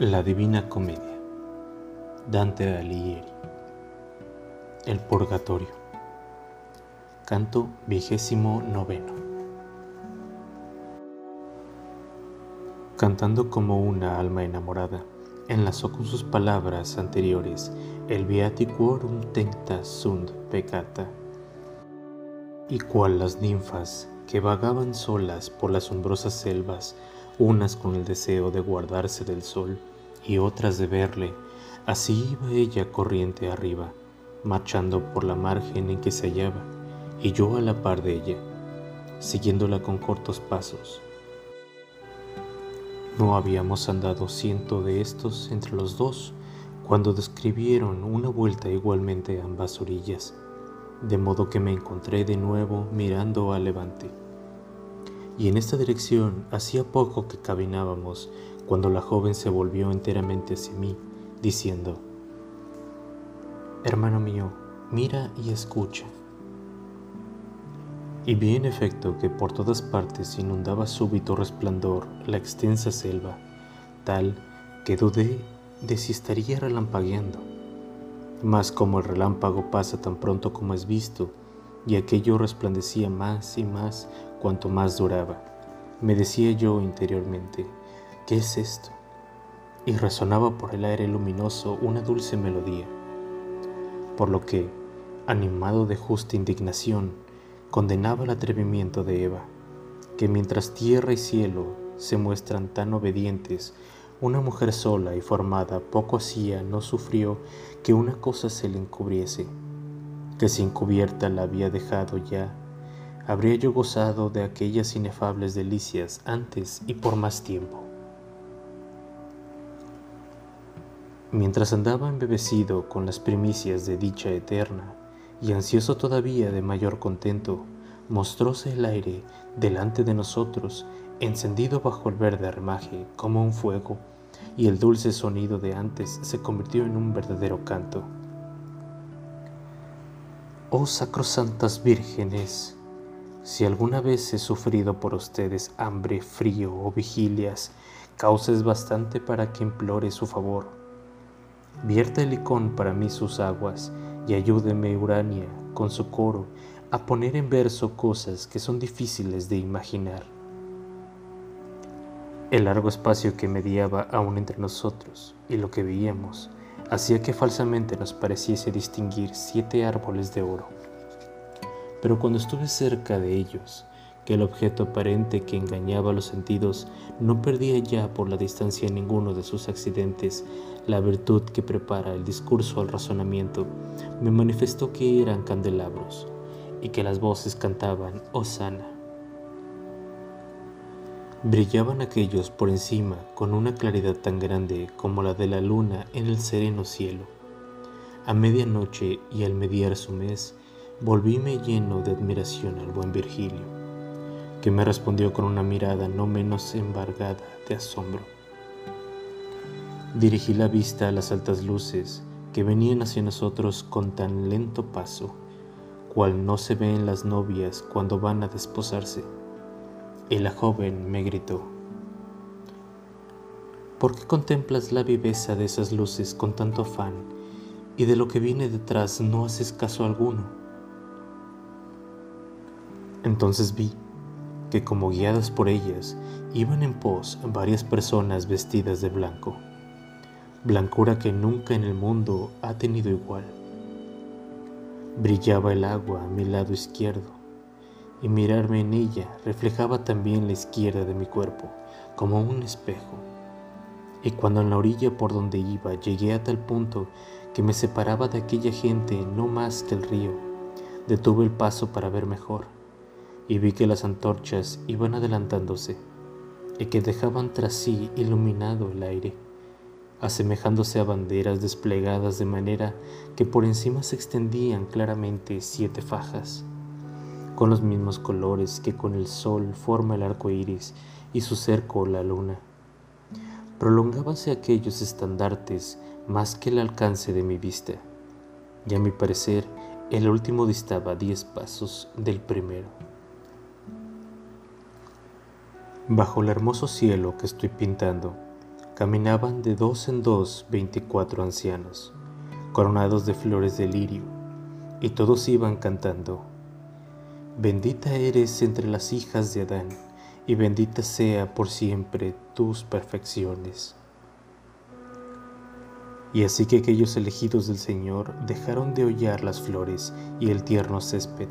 La Divina Comedia Dante Alighieri El Purgatorio Canto vigésimo noveno. Cantando como una alma enamorada, enlazó con sus palabras anteriores el viaticuorum tenta sunt peccata. Y cual las ninfas que vagaban solas por las sombrosas selvas unas con el deseo de guardarse del sol y otras de verle, así iba ella corriente arriba, marchando por la margen en que se hallaba, y yo a la par de ella, siguiéndola con cortos pasos. No habíamos andado ciento de estos entre los dos, cuando describieron una vuelta igualmente a ambas orillas, de modo que me encontré de nuevo mirando al levante y en esta dirección hacía poco que caminábamos cuando la joven se volvió enteramente hacia mí, diciendo, Hermano mío, mira y escucha. Y vi en efecto que por todas partes inundaba súbito resplandor la extensa selva, tal que dudé de si estaría relampagueando. Mas como el relámpago pasa tan pronto como es visto, y aquello resplandecía más y más cuanto más duraba. Me decía yo interiormente, ¿qué es esto? Y resonaba por el aire luminoso una dulce melodía, por lo que, animado de justa indignación, condenaba el atrevimiento de Eva, que mientras tierra y cielo se muestran tan obedientes, una mujer sola y formada poco hacía no sufrió que una cosa se le encubriese que sin cubierta la había dejado ya, habría yo gozado de aquellas inefables delicias antes y por más tiempo. Mientras andaba embebecido con las primicias de dicha eterna y ansioso todavía de mayor contento, mostróse el aire delante de nosotros, encendido bajo el verde remaje como un fuego, y el dulce sonido de antes se convirtió en un verdadero canto. Oh sacrosantas vírgenes, si alguna vez he sufrido por ustedes hambre, frío o vigilias, causa es bastante para que implore su favor. Vierta el licón para mí sus aguas y ayúdeme Urania con su coro a poner en verso cosas que son difíciles de imaginar. El largo espacio que mediaba aún entre nosotros y lo que veíamos hacía que falsamente nos pareciese distinguir siete árboles de oro. Pero cuando estuve cerca de ellos, que el objeto aparente que engañaba los sentidos no perdía ya por la distancia ninguno de sus accidentes la virtud que prepara el discurso al razonamiento, me manifestó que eran candelabros y que las voces cantaban Osana. Brillaban aquellos por encima con una claridad tan grande como la de la luna en el sereno cielo. A medianoche y al mediar su mes, volvíme lleno de admiración al buen Virgilio, que me respondió con una mirada no menos embargada de asombro. Dirigí la vista a las altas luces que venían hacia nosotros con tan lento paso, cual no se ve en las novias cuando van a desposarse y la joven me gritó, ¿por qué contemplas la viveza de esas luces con tanto afán y de lo que viene detrás no haces caso alguno? Entonces vi que como guiadas por ellas iban en pos varias personas vestidas de blanco, blancura que nunca en el mundo ha tenido igual. Brillaba el agua a mi lado izquierdo y mirarme en ella reflejaba también la izquierda de mi cuerpo como un espejo. Y cuando en la orilla por donde iba llegué a tal punto que me separaba de aquella gente no más que el río, detuve el paso para ver mejor y vi que las antorchas iban adelantándose y que dejaban tras sí iluminado el aire, asemejándose a banderas desplegadas de manera que por encima se extendían claramente siete fajas con los mismos colores que con el sol forma el arco iris y su cerco la luna. Prolongábanse aquellos estandartes más que el alcance de mi vista, y a mi parecer el último distaba diez pasos del primero. Bajo el hermoso cielo que estoy pintando, caminaban de dos en dos veinticuatro ancianos, coronados de flores de lirio, y todos iban cantando, Bendita eres entre las hijas de Adán, y bendita sea por siempre tus perfecciones. Y así que aquellos elegidos del Señor dejaron de hollar las flores y el tierno césped,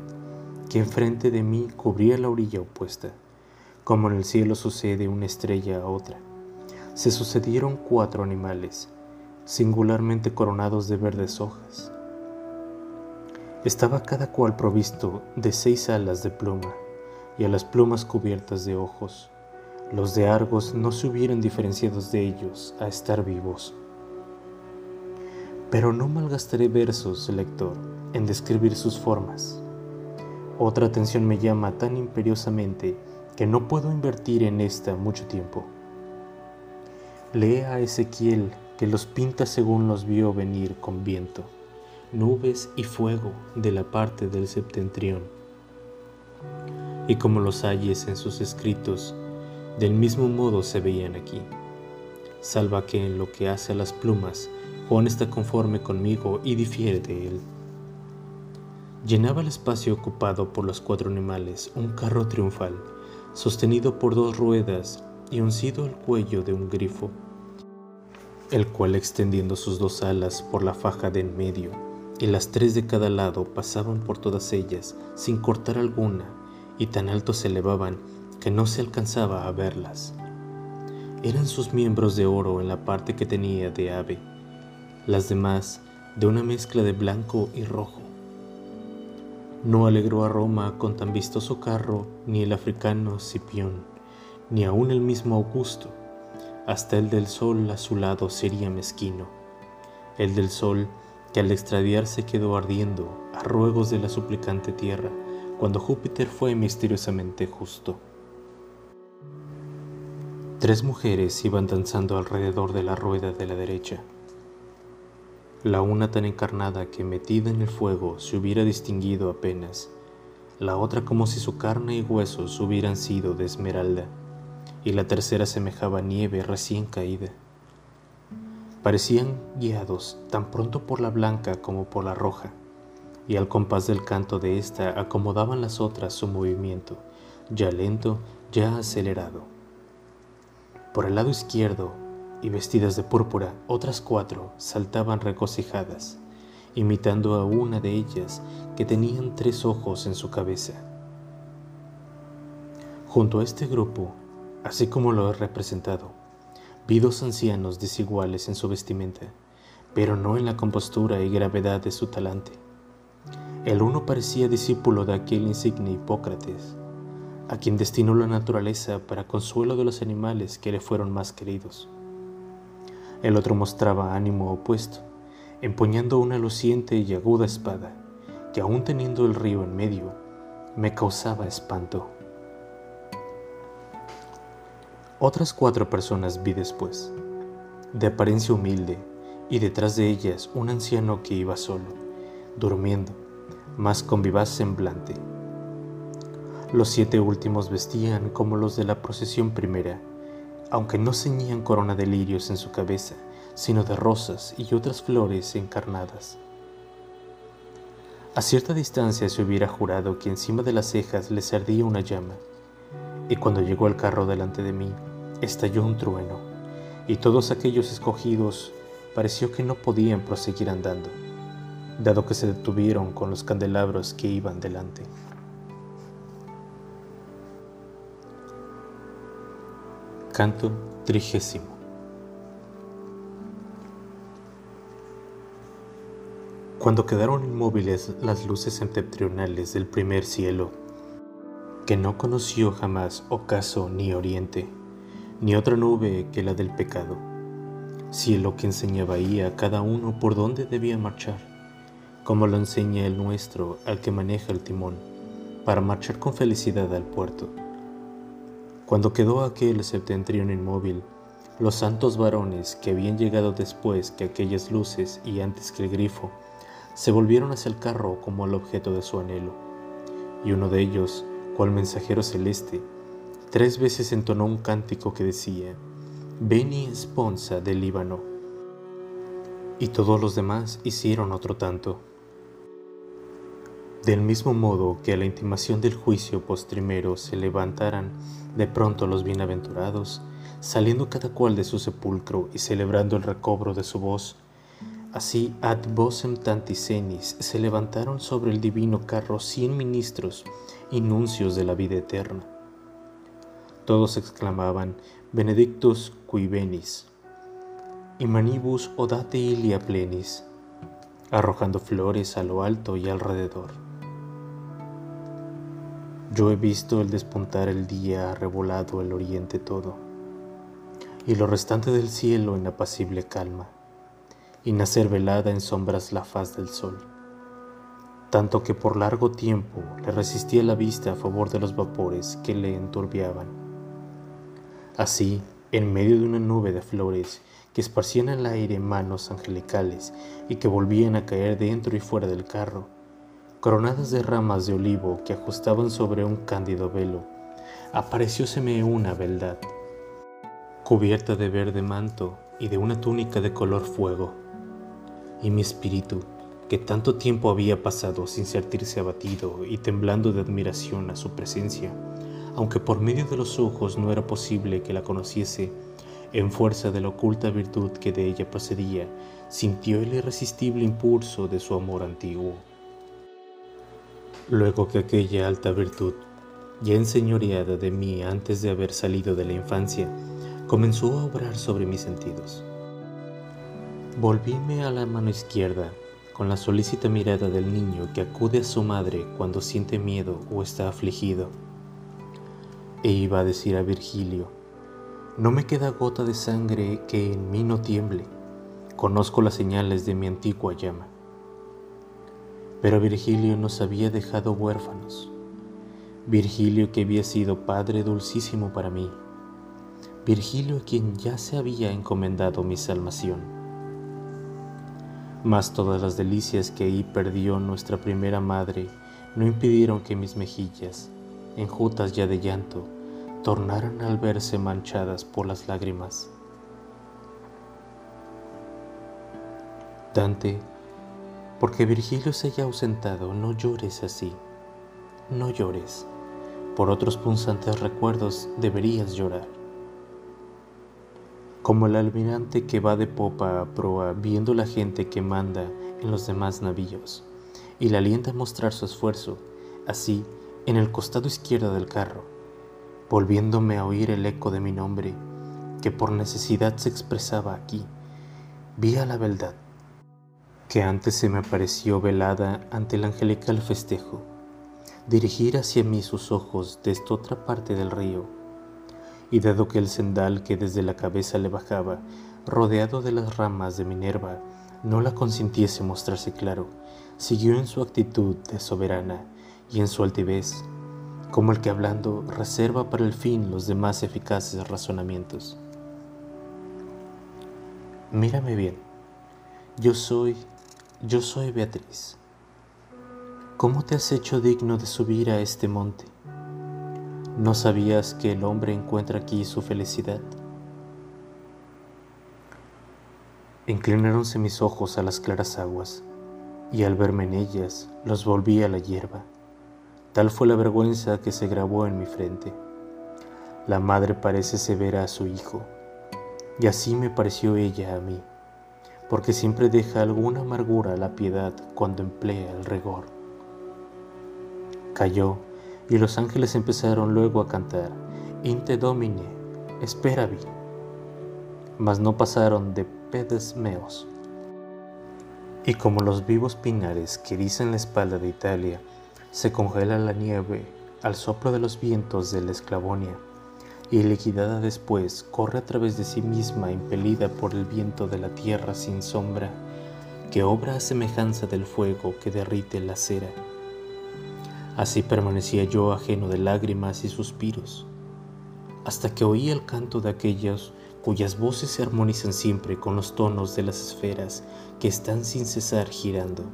que enfrente de mí cubría la orilla opuesta, como en el cielo sucede una estrella a otra se sucedieron cuatro animales, singularmente coronados de verdes hojas. Estaba cada cual provisto de seis alas de pluma, y a las plumas cubiertas de ojos. Los de Argos no se hubieran diferenciado de ellos a estar vivos. Pero no malgastaré versos, lector, en describir sus formas. Otra atención me llama tan imperiosamente que no puedo invertir en esta mucho tiempo. Lee a Ezequiel que los pinta según los vio venir con viento, nubes y fuego de la parte del septentrión. Y como los halles en sus escritos, del mismo modo se veían aquí. Salva que en lo que hace a las plumas, Juan está conforme conmigo y difiere de él. Llenaba el espacio ocupado por los cuatro animales un carro triunfal, sostenido por dos ruedas y uncido al cuello de un grifo, el cual extendiendo sus dos alas por la faja de en medio y las tres de cada lado pasaban por todas ellas sin cortar alguna y tan alto se elevaban que no se alcanzaba a verlas. Eran sus miembros de oro en la parte que tenía de ave, las demás de una mezcla de blanco y rojo. No alegró a Roma con tan vistoso carro ni el africano Cipión ni aun el mismo Augusto, hasta el del sol a su lado sería mezquino, el del sol que al extraviarse quedó ardiendo a ruegos de la suplicante tierra, cuando Júpiter fue misteriosamente justo. Tres mujeres iban danzando alrededor de la rueda de la derecha, la una tan encarnada que metida en el fuego se hubiera distinguido apenas, la otra como si su carne y huesos hubieran sido de esmeralda, y la tercera semejaba nieve recién caída. Parecían guiados tan pronto por la blanca como por la roja, y al compás del canto de ésta acomodaban las otras su movimiento, ya lento, ya acelerado. Por el lado izquierdo, y vestidas de púrpura, otras cuatro saltaban regocijadas, imitando a una de ellas que tenían tres ojos en su cabeza. Junto a este grupo así como lo he representado. Vi dos ancianos desiguales en su vestimenta, pero no en la compostura y gravedad de su talante. El uno parecía discípulo de aquel insigne Hipócrates, a quien destinó la naturaleza para consuelo de los animales que le fueron más queridos. El otro mostraba ánimo opuesto, empuñando una luciente y aguda espada, que aún teniendo el río en medio, me causaba espanto. Otras cuatro personas vi después, de apariencia humilde, y detrás de ellas un anciano que iba solo, durmiendo, mas con vivaz semblante. Los siete últimos vestían como los de la procesión primera, aunque no ceñían corona de lirios en su cabeza, sino de rosas y otras flores encarnadas. A cierta distancia se hubiera jurado que encima de las cejas les ardía una llama, y cuando llegó el carro delante de mí, estalló un trueno, y todos aquellos escogidos pareció que no podían proseguir andando, dado que se detuvieron con los candelabros que iban delante. Canto trigésimo. Cuando quedaron inmóviles las luces septentrionales del primer cielo, que no conoció jamás ocaso ni oriente, ni otra nube que la del pecado, cielo que enseñaba ahí a cada uno por dónde debía marchar, como lo enseña el nuestro al que maneja el timón, para marchar con felicidad al puerto. Cuando quedó aquel septentrión inmóvil, los santos varones que habían llegado después que aquellas luces y antes que el grifo, se volvieron hacia el carro como al objeto de su anhelo, y uno de ellos, cual mensajero celeste, Tres veces entonó un cántico que decía, Beni Sponsa del Líbano. Y todos los demás hicieron otro tanto. Del mismo modo que a la intimación del juicio postrimero se levantaran de pronto los bienaventurados, saliendo cada cual de su sepulcro y celebrando el recobro de su voz, así ad vocem tanticenis se levantaron sobre el divino carro cien ministros y nuncios de la vida eterna. Todos exclamaban, Benedictus qui venis, y manibus odate ilia plenis, arrojando flores a lo alto y alrededor. Yo he visto el despuntar el día revolado el oriente todo, y lo restante del cielo en apacible calma, y nacer velada en sombras la faz del sol, tanto que por largo tiempo le resistía la vista a favor de los vapores que le enturbiaban. Así, en medio de una nube de flores que esparcían el aire manos angelicales y que volvían a caer dentro y fuera del carro, coronadas de ramas de olivo que ajustaban sobre un cándido velo, aparecióseme una beldad, cubierta de verde manto y de una túnica de color fuego, y mi espíritu, que tanto tiempo había pasado sin sentirse abatido y temblando de admiración a su presencia, aunque por medio de los ojos no era posible que la conociese, en fuerza de la oculta virtud que de ella procedía, sintió el irresistible impulso de su amor antiguo luego que aquella alta virtud, ya enseñoreada de mí antes de haber salido de la infancia, comenzó a obrar sobre mis sentidos. Volvíme a la mano izquierda con la solícita mirada del niño que acude a su madre cuando siente miedo o está afligido. E iba a decir a Virgilio, no me queda gota de sangre que en mí no tiemble, conozco las señales de mi antigua llama. Pero Virgilio nos había dejado huérfanos. Virgilio que había sido Padre dulcísimo para mí. Virgilio a quien ya se había encomendado mi salvación. Mas todas las delicias que ahí perdió nuestra primera madre no impidieron que mis mejillas, enjutas ya de llanto, tornaran al verse manchadas por las lágrimas. Dante porque Virgilio se haya ausentado, no llores así, no llores. Por otros punzantes recuerdos deberías llorar. Como el almirante que va de popa a proa viendo la gente que manda en los demás navíos y le alienta a mostrar su esfuerzo, así en el costado izquierdo del carro, volviéndome a oír el eco de mi nombre, que por necesidad se expresaba aquí, vi a la verdad que antes se me apareció velada ante el angelical festejo, dirigir hacia mí sus ojos desde otra parte del río, y dado que el sendal que desde la cabeza le bajaba, rodeado de las ramas de Minerva, no la consintiese mostrarse claro, siguió en su actitud de soberana y en su altivez, como el que hablando reserva para el fin los demás eficaces razonamientos. Mírame bien, yo soy yo soy Beatriz. ¿Cómo te has hecho digno de subir a este monte? ¿No sabías que el hombre encuentra aquí su felicidad? Inclinaronse mis ojos a las claras aguas, y al verme en ellas los volví a la hierba. Tal fue la vergüenza que se grabó en mi frente. La madre parece severa a su hijo, y así me pareció ella a mí porque siempre deja alguna amargura la piedad cuando emplea el rigor. Cayó y los ángeles empezaron luego a cantar, Inte Domine, esperavi, mas no pasaron de pedes meos. Y como los vivos pinares que dicen la espalda de Italia, se congela la nieve al soplo de los vientos de la Esclavonia, y liquidada después corre a través de sí misma impelida por el viento de la tierra sin sombra, que obra a semejanza del fuego que derrite la cera. Así permanecía yo ajeno de lágrimas y suspiros, hasta que oí el canto de aquellos cuyas voces se armonizan siempre con los tonos de las esferas que están sin cesar girando.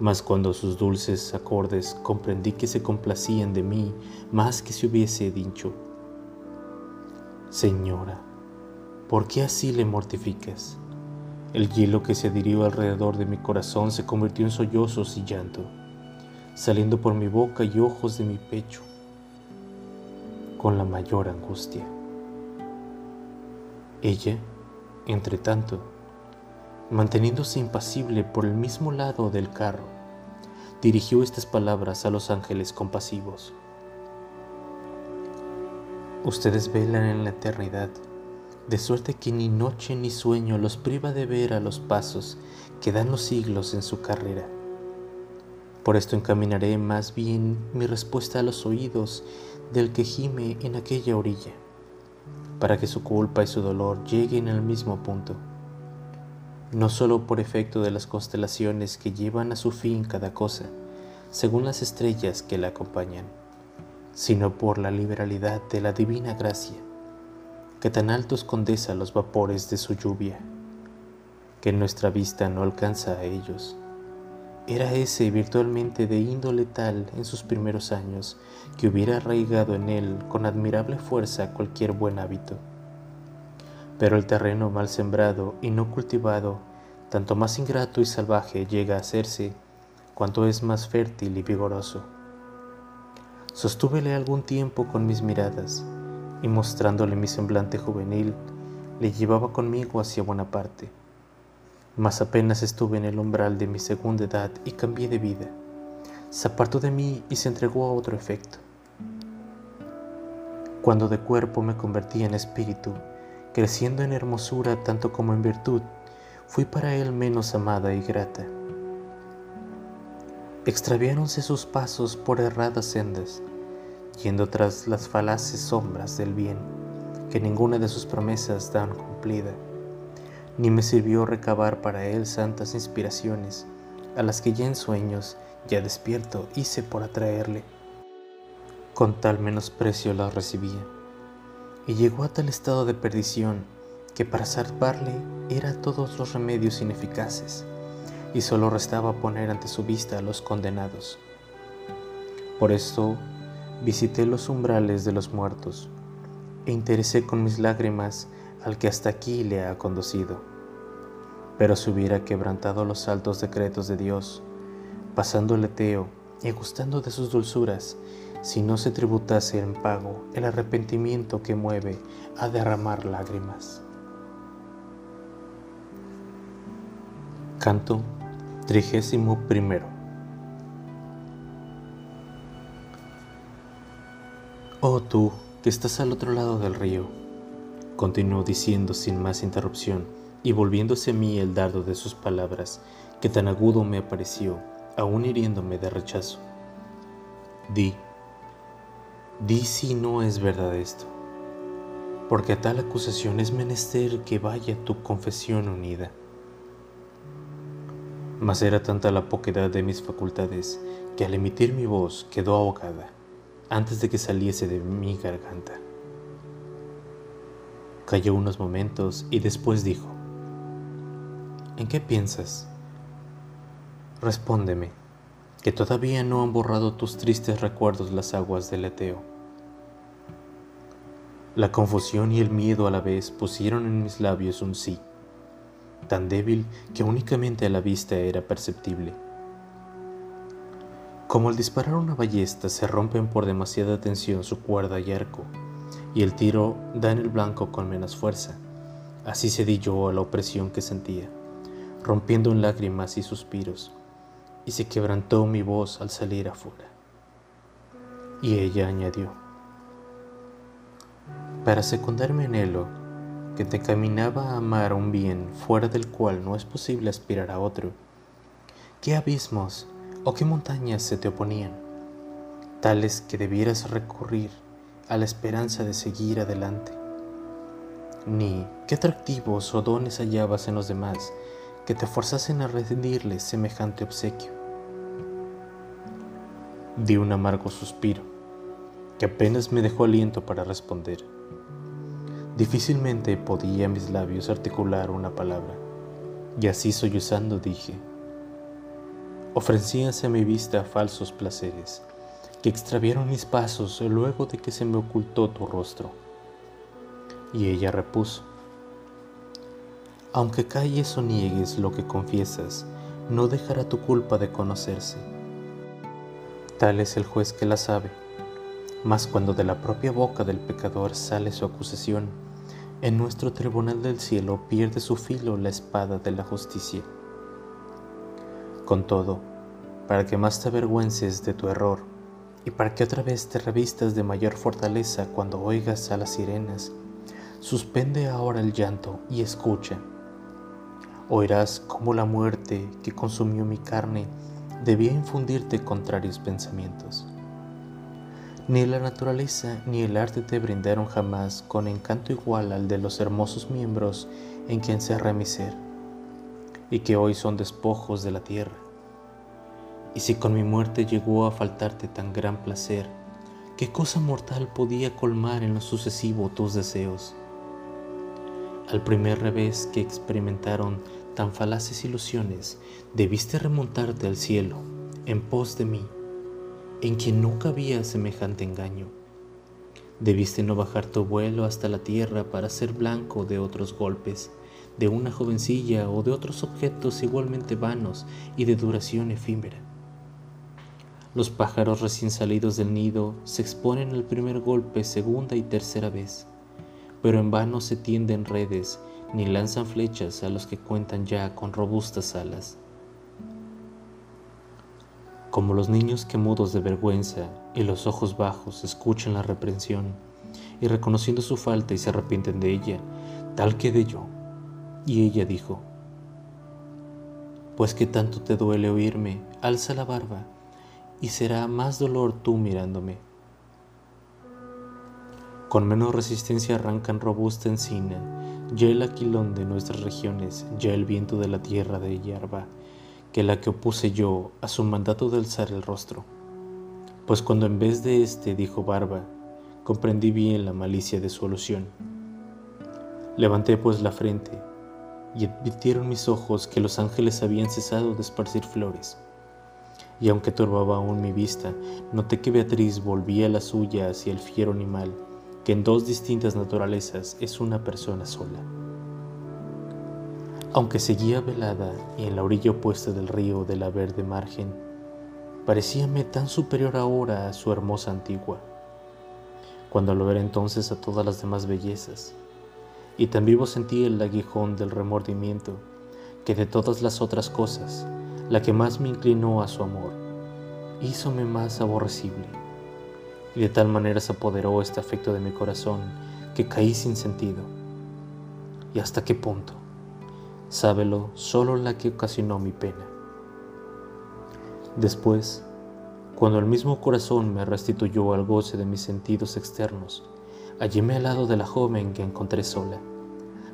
Mas cuando sus dulces acordes comprendí que se complacían de mí más que si hubiese dicho, Señora, ¿por qué así le mortificas? El hielo que se adhirió alrededor de mi corazón se convirtió en sollozos y llanto, saliendo por mi boca y ojos de mi pecho con la mayor angustia. Ella, entre tanto, manteniéndose impasible por el mismo lado del carro, dirigió estas palabras a los ángeles compasivos. Ustedes velan en la eternidad de suerte que ni noche ni sueño los priva de ver a los pasos que dan los siglos en su carrera. Por esto encaminaré más bien mi respuesta a los oídos del que gime en aquella orilla, para que su culpa y su dolor lleguen al mismo punto, no solo por efecto de las constelaciones que llevan a su fin cada cosa, según las estrellas que la acompañan, sino por la liberalidad de la divina gracia que tan altos condesa los vapores de su lluvia, que nuestra vista no alcanza a ellos. Era ese virtualmente de índole tal en sus primeros años que hubiera arraigado en él con admirable fuerza cualquier buen hábito. Pero el terreno mal sembrado y no cultivado, tanto más ingrato y salvaje llega a hacerse, cuanto es más fértil y vigoroso. Sostúvele algún tiempo con mis miradas, y mostrándole mi semblante juvenil, le llevaba conmigo hacia buena parte. Mas apenas estuve en el umbral de mi segunda edad y cambié de vida. Se apartó de mí y se entregó a otro efecto. Cuando de cuerpo me convertí en espíritu, creciendo en hermosura tanto como en virtud, fui para él menos amada y grata. Extraviáronse sus pasos por erradas sendas, yendo tras las falaces sombras del bien, que ninguna de sus promesas dan cumplida, ni me sirvió recabar para él santas inspiraciones, a las que ya en sueños, ya despierto, hice por atraerle. Con tal menosprecio las recibía, y llegó a tal estado de perdición que para salvarle era todos los remedios ineficaces, y solo restaba poner ante su vista a los condenados. Por esto visité los umbrales de los muertos e interesé con mis lágrimas al que hasta aquí le ha conducido. Pero si hubiera quebrantado los altos decretos de Dios, pasando el eteo y gustando de sus dulzuras, si no se tributase en pago el arrepentimiento que mueve a derramar lágrimas. Canto trigésimo primero. Oh tú, que estás al otro lado del río, continuó diciendo sin más interrupción, y volviéndose a mí el dardo de sus palabras, que tan agudo me apareció, aún hiriéndome de rechazo. Di, di si no es verdad esto, porque a tal acusación es menester que vaya tu confesión unida. Mas era tanta la poquedad de mis facultades que al emitir mi voz quedó ahogada antes de que saliese de mi garganta. Calló unos momentos y después dijo, ¿En qué piensas? Respóndeme, que todavía no han borrado tus tristes recuerdos las aguas del Eteo. La confusión y el miedo a la vez pusieron en mis labios un sí, tan débil que únicamente a la vista era perceptible. Como al disparar una ballesta se rompen por demasiada tensión su cuerda y arco, y el tiro da en el blanco con menos fuerza, así cedí yo a la opresión que sentía, rompiendo en lágrimas y suspiros, y se quebrantó mi voz al salir afuera. Y ella añadió, para secundarme anhelo que te caminaba a amar un bien fuera del cual no es posible aspirar a otro. ¿Qué abismos ¿O qué montañas se te oponían, tales que debieras recurrir a la esperanza de seguir adelante? Ni qué atractivos o dones hallabas en los demás que te forzasen a rendirles semejante obsequio. Di un amargo suspiro, que apenas me dejó aliento para responder. Difícilmente podía mis labios articular una palabra, y así sollozando dije, ofrecíanse a mi vista falsos placeres, que extraviaron mis pasos luego de que se me ocultó tu rostro. Y ella repuso, Aunque calles o niegues lo que confiesas, no dejará tu culpa de conocerse. Tal es el juez que la sabe, mas cuando de la propia boca del pecador sale su acusación, en nuestro tribunal del cielo pierde su filo la espada de la justicia. Con todo, para que más te avergüences de tu error y para que otra vez te revistas de mayor fortaleza cuando oigas a las sirenas, suspende ahora el llanto y escucha. Oirás cómo la muerte que consumió mi carne debía infundirte contrarios pensamientos. Ni la naturaleza ni el arte te brindaron jamás con encanto igual al de los hermosos miembros en que encerra mi ser, y que hoy son despojos de la tierra. Y si con mi muerte llegó a faltarte tan gran placer, ¿qué cosa mortal podía colmar en lo sucesivo tus deseos? Al primer revés que experimentaron tan falaces ilusiones, debiste remontarte al cielo, en pos de mí en quien nunca había semejante engaño. Debiste no bajar tu vuelo hasta la tierra para ser blanco de otros golpes, de una jovencilla o de otros objetos igualmente vanos y de duración efímera. Los pájaros recién salidos del nido se exponen al primer golpe segunda y tercera vez, pero en vano se tienden redes ni lanzan flechas a los que cuentan ya con robustas alas como los niños que mudos de vergüenza y los ojos bajos escuchan la reprensión y reconociendo su falta y se arrepienten de ella, tal quedé yo. Y ella dijo, pues que tanto te duele oírme, alza la barba, y será más dolor tú mirándome. Con menos resistencia arrancan robusta encina, ya el aquilón de nuestras regiones, ya el viento de la tierra de hierba, que la que opuse yo a su mandato de alzar el rostro. Pues cuando en vez de este dijo barba, comprendí bien la malicia de su alusión. Levanté pues la frente y advirtieron mis ojos que los ángeles habían cesado de esparcir flores. Y aunque turbaba aún mi vista, noté que Beatriz volvía la suya hacia el fiero animal, que en dos distintas naturalezas es una persona sola. Aunque seguía velada y en la orilla opuesta del río de la verde margen, parecíame tan superior ahora a su hermosa antigua, cuando lo ver entonces a todas las demás bellezas, y tan vivo sentí el aguijón del remordimiento, que de todas las otras cosas, la que más me inclinó a su amor, hízome más aborrecible, y de tal manera se apoderó este afecto de mi corazón que caí sin sentido. ¿Y hasta qué punto? Sábelo solo la que ocasionó mi pena. Después, cuando el mismo corazón me restituyó al goce de mis sentidos externos, halléme al lado de la joven que encontré sola,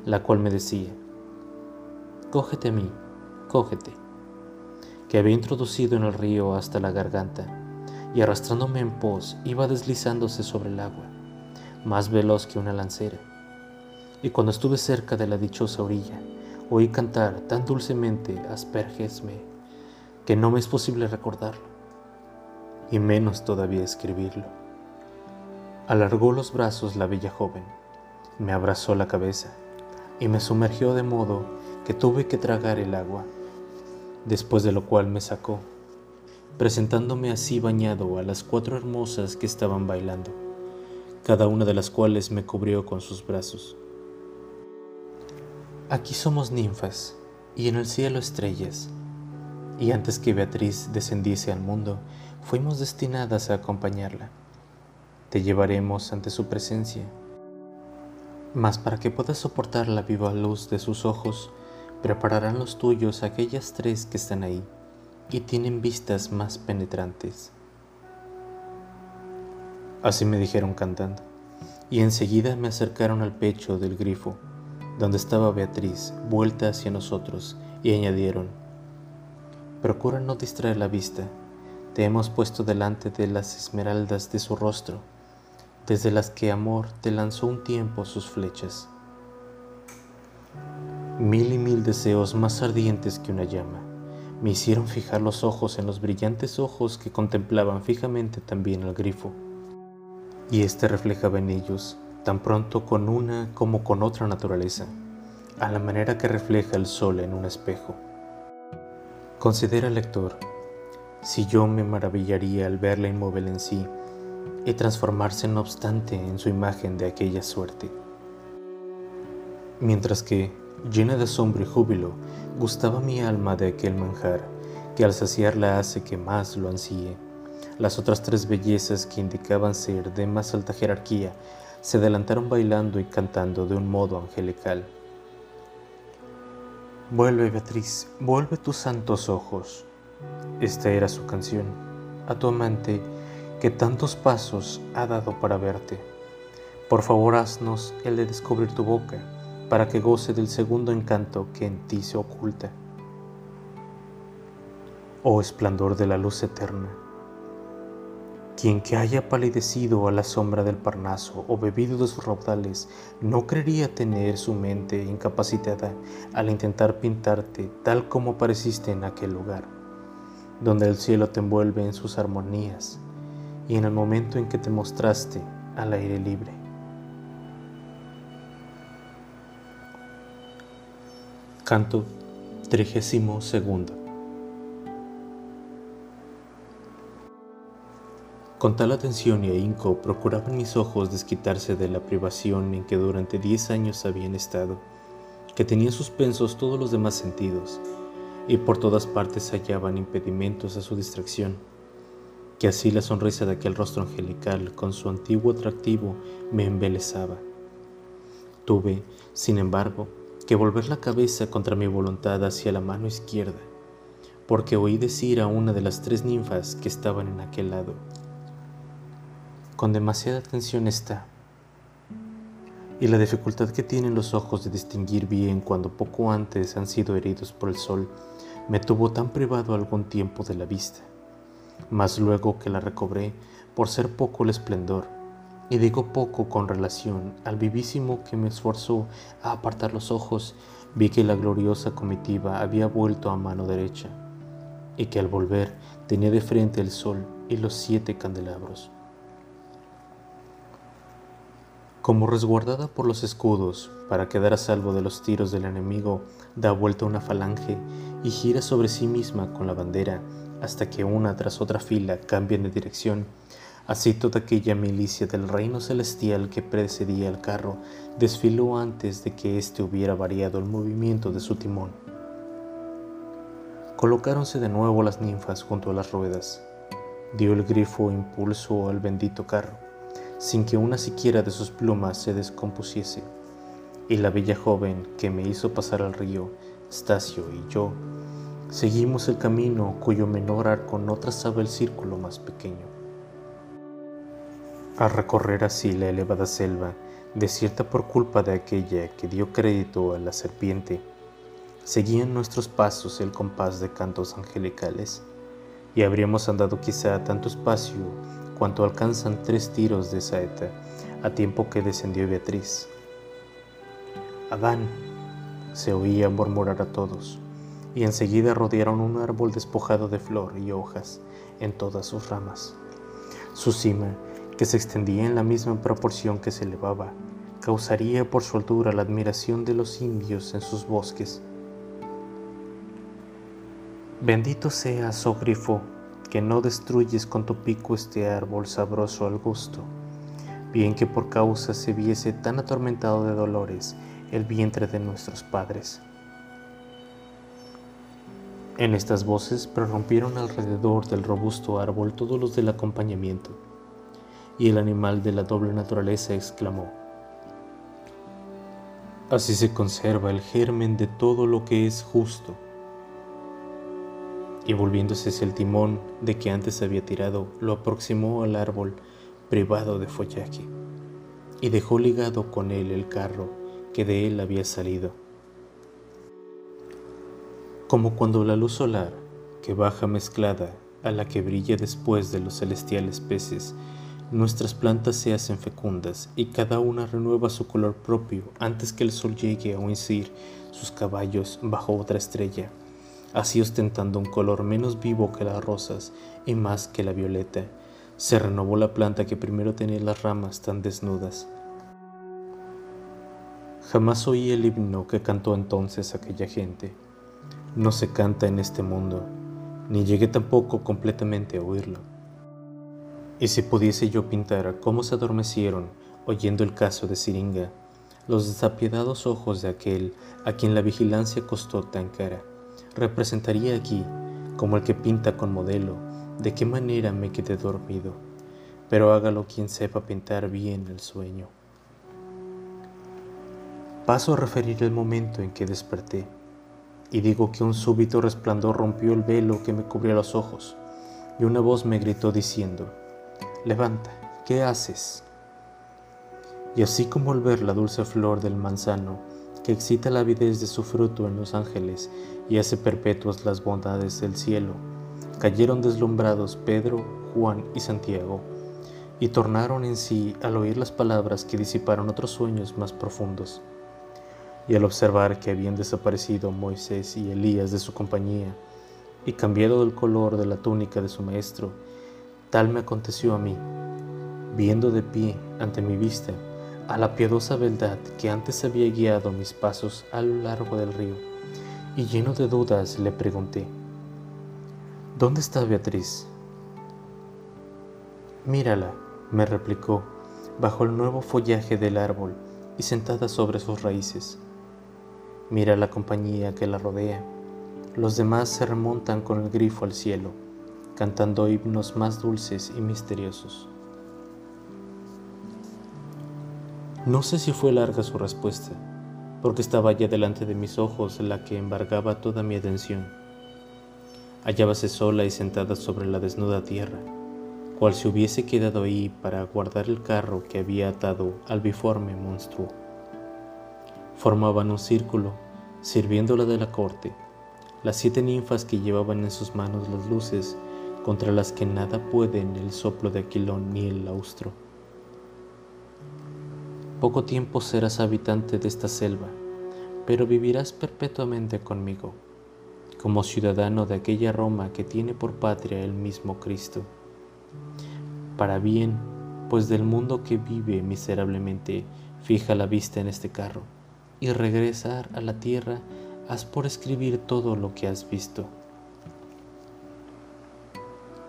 la cual me decía, Cógete a mí, cógete, que había introducido en el río hasta la garganta, y arrastrándome en pos iba deslizándose sobre el agua, más veloz que una lancera. Y cuando estuve cerca de la dichosa orilla, Oí cantar tan dulcemente Aspergesme que no me es posible recordarlo, y menos todavía escribirlo. Alargó los brazos la bella joven, me abrazó la cabeza y me sumergió de modo que tuve que tragar el agua, después de lo cual me sacó, presentándome así bañado a las cuatro hermosas que estaban bailando, cada una de las cuales me cubrió con sus brazos. Aquí somos ninfas y en el cielo estrellas, y antes que Beatriz descendiese al mundo, fuimos destinadas a acompañarla. Te llevaremos ante su presencia, mas para que puedas soportar la viva luz de sus ojos, prepararán los tuyos aquellas tres que están ahí y tienen vistas más penetrantes. Así me dijeron cantando, y enseguida me acercaron al pecho del grifo donde estaba Beatriz, vuelta hacia nosotros, y añadieron, Procura no distraer la vista, te hemos puesto delante de las esmeraldas de su rostro, desde las que amor te lanzó un tiempo sus flechas. Mil y mil deseos más ardientes que una llama. Me hicieron fijar los ojos en los brillantes ojos que contemplaban fijamente también el grifo, y éste reflejaba en ellos tan pronto con una como con otra naturaleza, a la manera que refleja el sol en un espejo. Considera, lector, si yo me maravillaría al verla inmóvil en sí y transformarse no obstante en su imagen de aquella suerte. Mientras que, llena de asombro y júbilo, gustaba mi alma de aquel manjar, que al saciarla hace que más lo ansíe. Las otras tres bellezas que indicaban ser de más alta jerarquía se adelantaron bailando y cantando de un modo angelical. Vuelve, Beatriz, vuelve tus santos ojos. Esta era su canción, a tu amante que tantos pasos ha dado para verte. Por favor, haznos el de descubrir tu boca, para que goce del segundo encanto que en ti se oculta. Oh esplendor de la luz eterna, quien que haya palidecido a la sombra del Parnaso o bebido de sus raudales, no creería tener su mente incapacitada al intentar pintarte tal como apareciste en aquel lugar, donde el cielo te envuelve en sus armonías y en el momento en que te mostraste al aire libre. Canto 32 Con tal atención y ahínco procuraban mis ojos desquitarse de la privación en que durante diez años habían estado, que tenían suspensos todos los demás sentidos, y por todas partes hallaban impedimentos a su distracción, que así la sonrisa de aquel rostro angelical con su antiguo atractivo me embelezaba. Tuve, sin embargo, que volver la cabeza contra mi voluntad hacia la mano izquierda, porque oí decir a una de las tres ninfas que estaban en aquel lado, con demasiada atención está. Y la dificultad que tienen los ojos de distinguir bien cuando poco antes han sido heridos por el sol me tuvo tan privado algún tiempo de la vista. Mas luego que la recobré, por ser poco el esplendor, y digo poco con relación al vivísimo que me esforzó a apartar los ojos, vi que la gloriosa comitiva había vuelto a mano derecha, y que al volver tenía de frente el sol y los siete candelabros. Como resguardada por los escudos, para quedar a salvo de los tiros del enemigo, da vuelta una falange y gira sobre sí misma con la bandera hasta que una tras otra fila cambien de dirección. Así toda aquella milicia del reino celestial que precedía al carro desfiló antes de que éste hubiera variado el movimiento de su timón. Colocáronse de nuevo las ninfas junto a las ruedas. Dio el grifo impulso al bendito carro sin que una siquiera de sus plumas se descompusiese. Y la bella joven que me hizo pasar al río, Stacio y yo, seguimos el camino cuyo menor arco no trazaba el círculo más pequeño. Al recorrer así la elevada selva, desierta por culpa de aquella que dio crédito a la serpiente, seguían nuestros pasos el compás de cantos angelicales, y habríamos andado quizá tanto espacio cuanto alcanzan tres tiros de saeta, a tiempo que descendió Beatriz. Adán, se oía murmurar a todos, y enseguida rodearon un árbol despojado de flor y hojas en todas sus ramas. Su cima, que se extendía en la misma proporción que se elevaba, causaría por su altura la admiración de los indios en sus bosques. Bendito seas, oh que no destruyes con tu pico este árbol sabroso al gusto, bien que por causa se viese tan atormentado de dolores el vientre de nuestros padres. En estas voces prorrumpieron alrededor del robusto árbol todos los del acompañamiento, y el animal de la doble naturaleza exclamó, Así se conserva el germen de todo lo que es justo y volviéndose hacia el timón de que antes había tirado, lo aproximó al árbol privado de follaje y dejó ligado con él el carro que de él había salido. Como cuando la luz solar, que baja mezclada a la que brilla después de los celestiales peces, nuestras plantas se hacen fecundas y cada una renueva su color propio antes que el sol llegue a uncir sus caballos bajo otra estrella así ostentando un color menos vivo que las rosas y más que la violeta, se renovó la planta que primero tenía las ramas tan desnudas. Jamás oí el himno que cantó entonces aquella gente. No se canta en este mundo, ni llegué tampoco completamente a oírlo. Y si pudiese yo pintar cómo se adormecieron oyendo el caso de Siringa, los desapiedados ojos de aquel a quien la vigilancia costó tan cara, representaría aquí, como el que pinta con modelo, de qué manera me quedé dormido, pero hágalo quien sepa pintar bien el sueño. Paso a referir el momento en que desperté, y digo que un súbito resplandor rompió el velo que me cubría los ojos, y una voz me gritó diciendo, Levanta, ¿qué haces? Y así como al ver la dulce flor del manzano, que excita la avidez de su fruto en los ángeles y hace perpetuas las bondades del cielo, cayeron deslumbrados Pedro, Juan y Santiago, y tornaron en sí al oír las palabras que disiparon otros sueños más profundos. Y al observar que habían desaparecido Moisés y Elías de su compañía, y cambiado el color de la túnica de su maestro, Tal me aconteció a mí, viendo de pie ante mi vista a la piadosa beldad que antes había guiado mis pasos a lo largo del río, y lleno de dudas le pregunté, ¿Dónde está Beatriz? Mírala, me replicó, bajo el nuevo follaje del árbol y sentada sobre sus raíces. Mira la compañía que la rodea. Los demás se remontan con el grifo al cielo cantando himnos más dulces y misteriosos. No sé si fue larga su respuesta, porque estaba ya delante de mis ojos la que embargaba toda mi atención. Hallábase sola y sentada sobre la desnuda tierra, cual si hubiese quedado ahí para guardar el carro que había atado al biforme monstruo. Formaban un círculo, sirviéndola de la corte, las siete ninfas que llevaban en sus manos las luces contra las que nada pueden el soplo de Aquilón ni el austro. Poco tiempo serás habitante de esta selva, pero vivirás perpetuamente conmigo, como ciudadano de aquella Roma que tiene por patria el mismo Cristo. Para bien, pues del mundo que vive miserablemente, fija la vista en este carro, y regresar a la tierra haz por escribir todo lo que has visto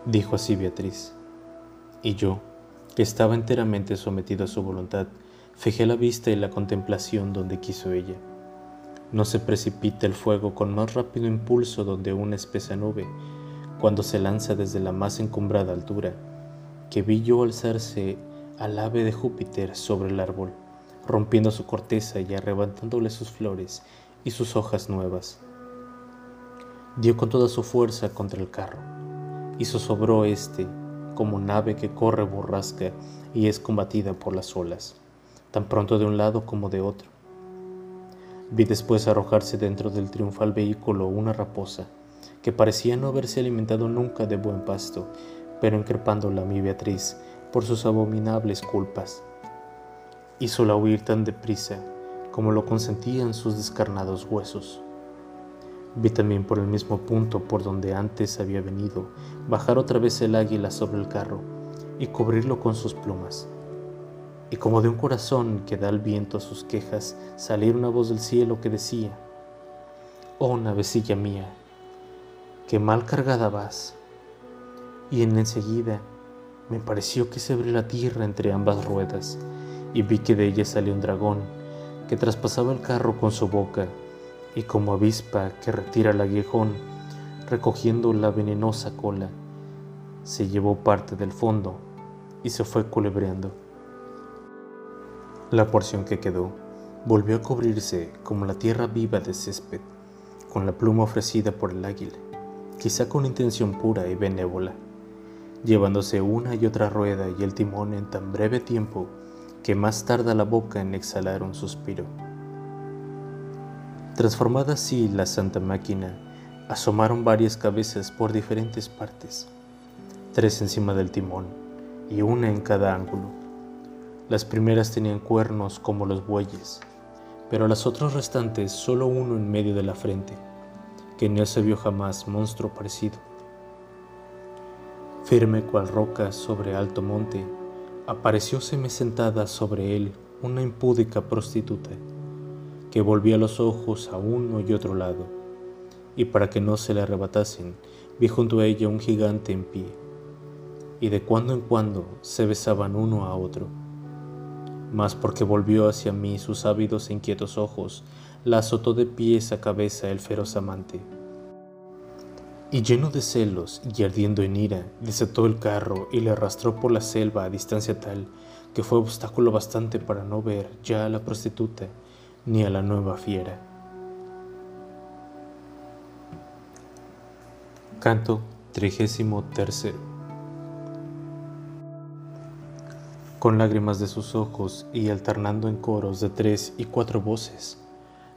Dijo así Beatriz. Y yo, que estaba enteramente sometido a su voluntad, fijé la vista y la contemplación donde quiso ella. No se precipita el fuego con más rápido impulso donde una espesa nube, cuando se lanza desde la más encumbrada altura, que vi yo alzarse al ave de Júpiter sobre el árbol, rompiendo su corteza y arrebatándole sus flores y sus hojas nuevas. Dio con toda su fuerza contra el carro y zozobró éste como nave que corre borrasca y es combatida por las olas, tan pronto de un lado como de otro. Vi después arrojarse dentro del triunfal vehículo una raposa, que parecía no haberse alimentado nunca de buen pasto, pero increpándola mi Beatriz por sus abominables culpas. Hízola huir tan deprisa como lo consentían sus descarnados huesos. Vi también por el mismo punto por donde antes había venido bajar otra vez el águila sobre el carro y cubrirlo con sus plumas. Y como de un corazón que da al viento sus quejas, salir una voz del cielo que decía, Oh navecilla mía, que mal cargada vas. Y en enseguida me pareció que se abrió la tierra entre ambas ruedas, y vi que de ella salió un dragón, que traspasaba el carro con su boca y como avispa que retira el aguijón, recogiendo la venenosa cola, se llevó parte del fondo y se fue culebreando. La porción que quedó volvió a cubrirse como la tierra viva de césped, con la pluma ofrecida por el águila, quizá con intención pura y benévola, llevándose una y otra rueda y el timón en tan breve tiempo que más tarda la boca en exhalar un suspiro. Transformada así la santa máquina, asomaron varias cabezas por diferentes partes, tres encima del timón y una en cada ángulo. Las primeras tenían cuernos como los bueyes, pero las otras restantes solo uno en medio de la frente, que no se vio jamás monstruo parecido. Firme cual roca sobre alto monte, aparecióseme sentada sobre él una impúdica prostituta que volvía los ojos a uno y otro lado, y para que no se le arrebatasen, vi junto a ella un gigante en pie, y de cuando en cuando se besaban uno a otro mas porque volvió hacia mí sus ávidos e inquietos ojos, la azotó de pies a cabeza el feroz amante. Y lleno de celos y ardiendo en ira, desató el carro y le arrastró por la selva a distancia tal que fue obstáculo bastante para no ver ya a la prostituta ni a la nueva fiera. Canto 33 Con lágrimas de sus ojos y alternando en coros de tres y cuatro voces,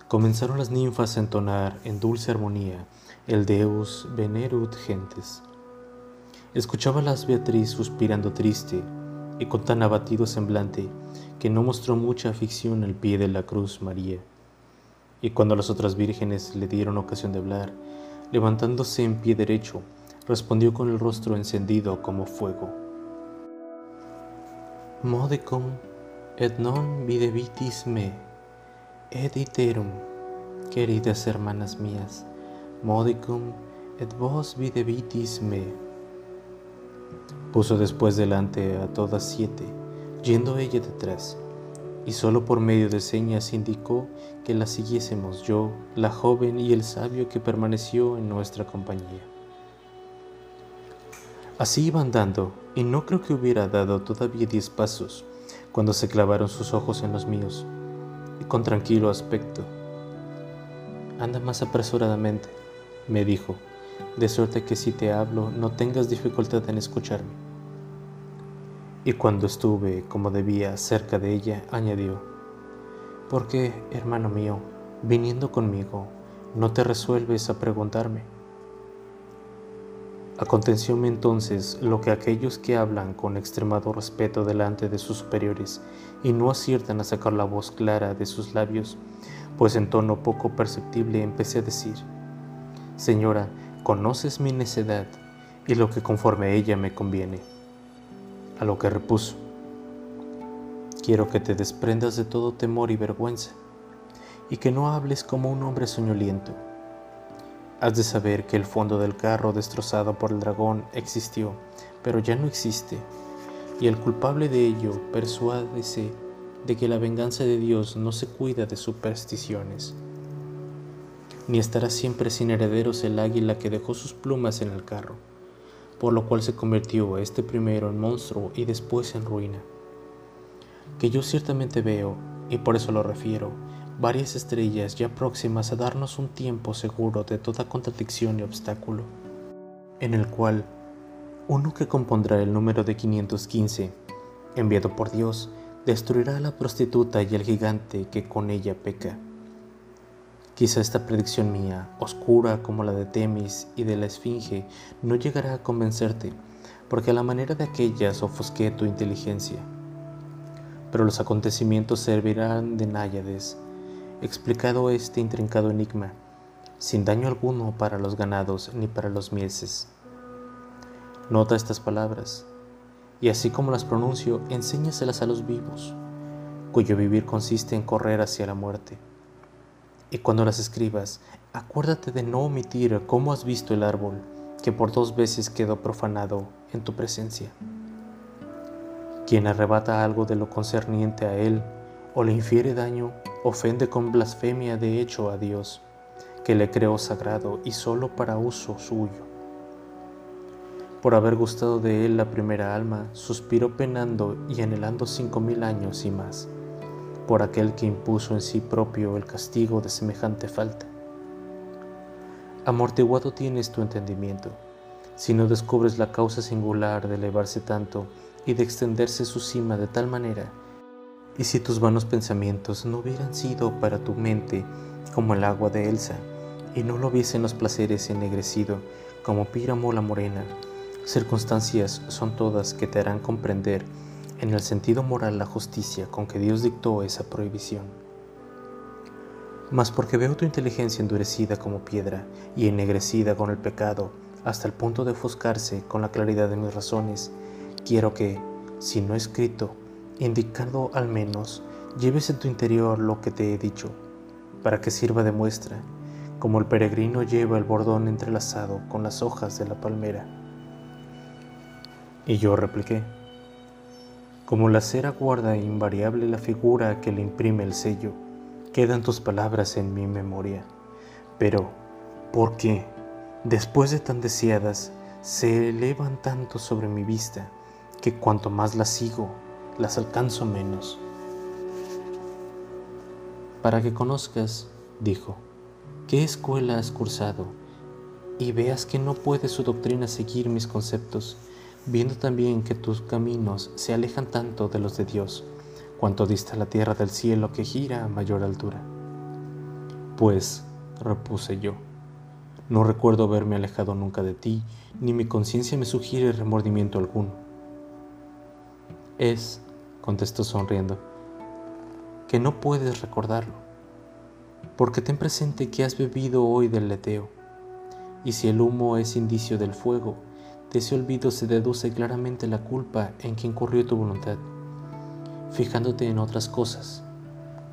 comenzaron las ninfas a entonar en dulce armonía el Deus venerut gentes. las Beatriz suspirando triste y con tan abatido semblante que no mostró mucha afición al pie de la cruz María. Y cuando las otras vírgenes le dieron ocasión de hablar, levantándose en pie derecho, respondió con el rostro encendido como fuego. Modicum et non videbitis me, et iterum, queridas hermanas mías, modicum et vos videbitis me. Puso después delante a todas siete, yendo ella detrás, y solo por medio de señas indicó que la siguiésemos yo, la joven y el sabio que permaneció en nuestra compañía. Así iba andando, y no creo que hubiera dado todavía diez pasos, cuando se clavaron sus ojos en los míos, y con tranquilo aspecto. Anda más apresuradamente, me dijo, de suerte que si te hablo no tengas dificultad en escucharme. Y cuando estuve, como debía, cerca de ella, añadió, porque, hermano mío, viniendo conmigo, no te resuelves a preguntarme. Acontecióme entonces lo que aquellos que hablan con extremado respeto delante de sus superiores y no aciertan a sacar la voz clara de sus labios, pues en tono poco perceptible empecé a decir, Señora, conoces mi necedad y lo que conforme a ella me conviene a lo que repuso. Quiero que te desprendas de todo temor y vergüenza, y que no hables como un hombre soñoliento. Has de saber que el fondo del carro destrozado por el dragón existió, pero ya no existe, y el culpable de ello persuádese de que la venganza de Dios no se cuida de supersticiones. Ni estará siempre sin herederos el águila que dejó sus plumas en el carro por lo cual se convirtió este primero en monstruo y después en ruina. Que yo ciertamente veo, y por eso lo refiero, varias estrellas ya próximas a darnos un tiempo seguro de toda contradicción y obstáculo, en el cual uno que compondrá el número de 515, enviado por Dios, destruirá a la prostituta y al gigante que con ella peca Quizá esta predicción mía, oscura como la de Temis y de la Esfinge, no llegará a convencerte, porque a la manera de aquellas ofusqué tu inteligencia. Pero los acontecimientos servirán de náyades, explicado este intrincado enigma, sin daño alguno para los ganados ni para los mieses. Nota estas palabras, y así como las pronuncio, enséñaselas a los vivos, cuyo vivir consiste en correr hacia la muerte y cuando las escribas, acuérdate de no omitir cómo has visto el árbol que por dos veces quedó profanado en tu presencia. Quien arrebata algo de lo concerniente a él o le infiere daño, ofende con blasfemia de hecho a Dios, que le creó sagrado y solo para uso suyo. Por haber gustado de él la primera alma, suspiró penando y anhelando cinco mil años y más por aquel que impuso en sí propio el castigo de semejante falta. Amortiguado tienes tu entendimiento, si no descubres la causa singular de elevarse tanto y de extenderse su cima de tal manera, y si tus vanos pensamientos no hubieran sido para tu mente como el agua de Elsa, y no lo hubiesen los placeres ennegrecido como Píramo la morena, circunstancias son todas que te harán comprender en el sentido moral la justicia con que Dios dictó esa prohibición. Mas porque veo tu inteligencia endurecida como piedra y ennegrecida con el pecado hasta el punto de ofuscarse con la claridad de mis razones, quiero que, si no escrito, indicado al menos, lleves en tu interior lo que te he dicho, para que sirva de muestra, como el peregrino lleva el bordón entrelazado con las hojas de la palmera. Y yo repliqué, como la cera guarda invariable la figura que le imprime el sello, quedan tus palabras en mi memoria. Pero, ¿por qué, después de tan deseadas, se elevan tanto sobre mi vista que cuanto más las sigo, las alcanzo menos? Para que conozcas, dijo, qué escuela has cursado y veas que no puede su doctrina seguir mis conceptos, viendo también que tus caminos se alejan tanto de los de Dios, cuanto dista la tierra del cielo que gira a mayor altura. Pues, repuse yo, no recuerdo haberme alejado nunca de ti, ni mi conciencia me sugiere remordimiento alguno. Es, contestó sonriendo, que no puedes recordarlo, porque ten presente que has bebido hoy del leteo, y si el humo es indicio del fuego, de ese olvido se deduce claramente la culpa en que incurrió tu voluntad, fijándote en otras cosas,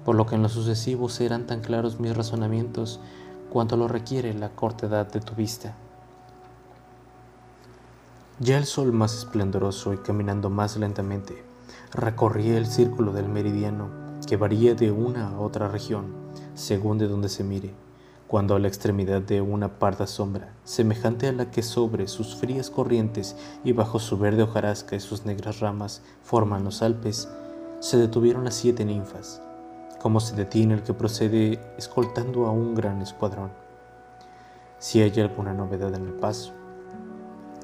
por lo que en lo sucesivo serán tan claros mis razonamientos cuanto lo requiere la corta edad de tu vista. Ya el sol más esplendoroso y caminando más lentamente, recorría el círculo del meridiano que varía de una a otra región, según de donde se mire cuando a la extremidad de una parda sombra, semejante a la que sobre sus frías corrientes y bajo su verde hojarasca y sus negras ramas forman los Alpes, se detuvieron las siete ninfas, como se detiene el que procede escoltando a un gran escuadrón. Si hay alguna novedad en el paso.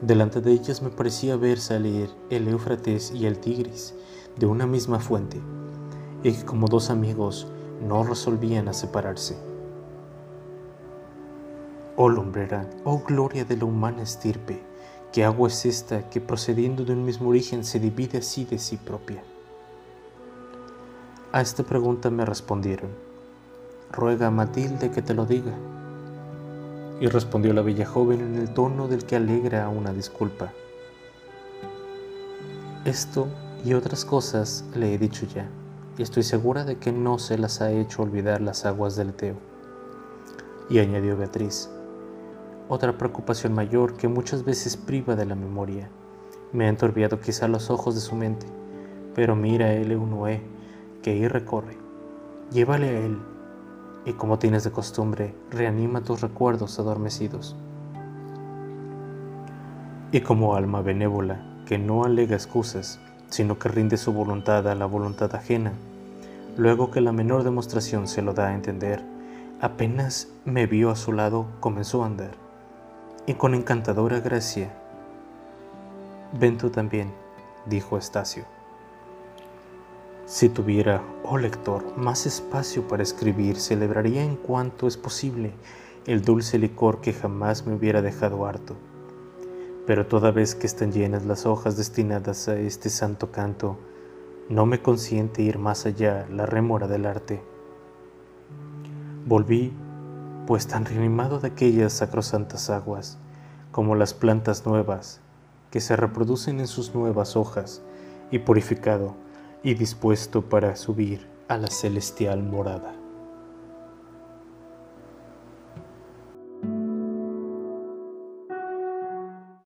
Delante de ellas me parecía ver salir el Éufrates y el Tigris de una misma fuente, y que como dos amigos no resolvían a separarse. Oh lumbrera, oh gloria de la humana estirpe, ¿qué agua es esta que procediendo de un mismo origen se divide así de sí propia? A esta pregunta me respondieron, ruega a Matilde que te lo diga. Y respondió la bella joven en el tono del que alegra una disculpa. Esto y otras cosas le he dicho ya, y estoy segura de que no se las ha hecho olvidar las aguas del Teo. Y añadió Beatriz, otra preocupación mayor que muchas veces priva de la memoria. Me ha entorbiado quizá los ojos de su mente, pero mira él Eunoé, que ahí recorre. Llévale a él, y como tienes de costumbre, reanima tus recuerdos adormecidos. Y como alma benévola, que no alega excusas, sino que rinde su voluntad a la voluntad ajena, luego que la menor demostración se lo da a entender, apenas me vio a su lado, comenzó a andar y con encantadora gracia. Ven tú también, dijo Estacio. Si tuviera, oh lector, más espacio para escribir, celebraría en cuanto es posible el dulce licor que jamás me hubiera dejado harto. Pero toda vez que están llenas las hojas destinadas a este santo canto, no me consiente ir más allá la rémora del arte. Volví pues tan reanimado de aquellas sacrosantas aguas, como las plantas nuevas, que se reproducen en sus nuevas hojas, y purificado y dispuesto para subir a la celestial morada.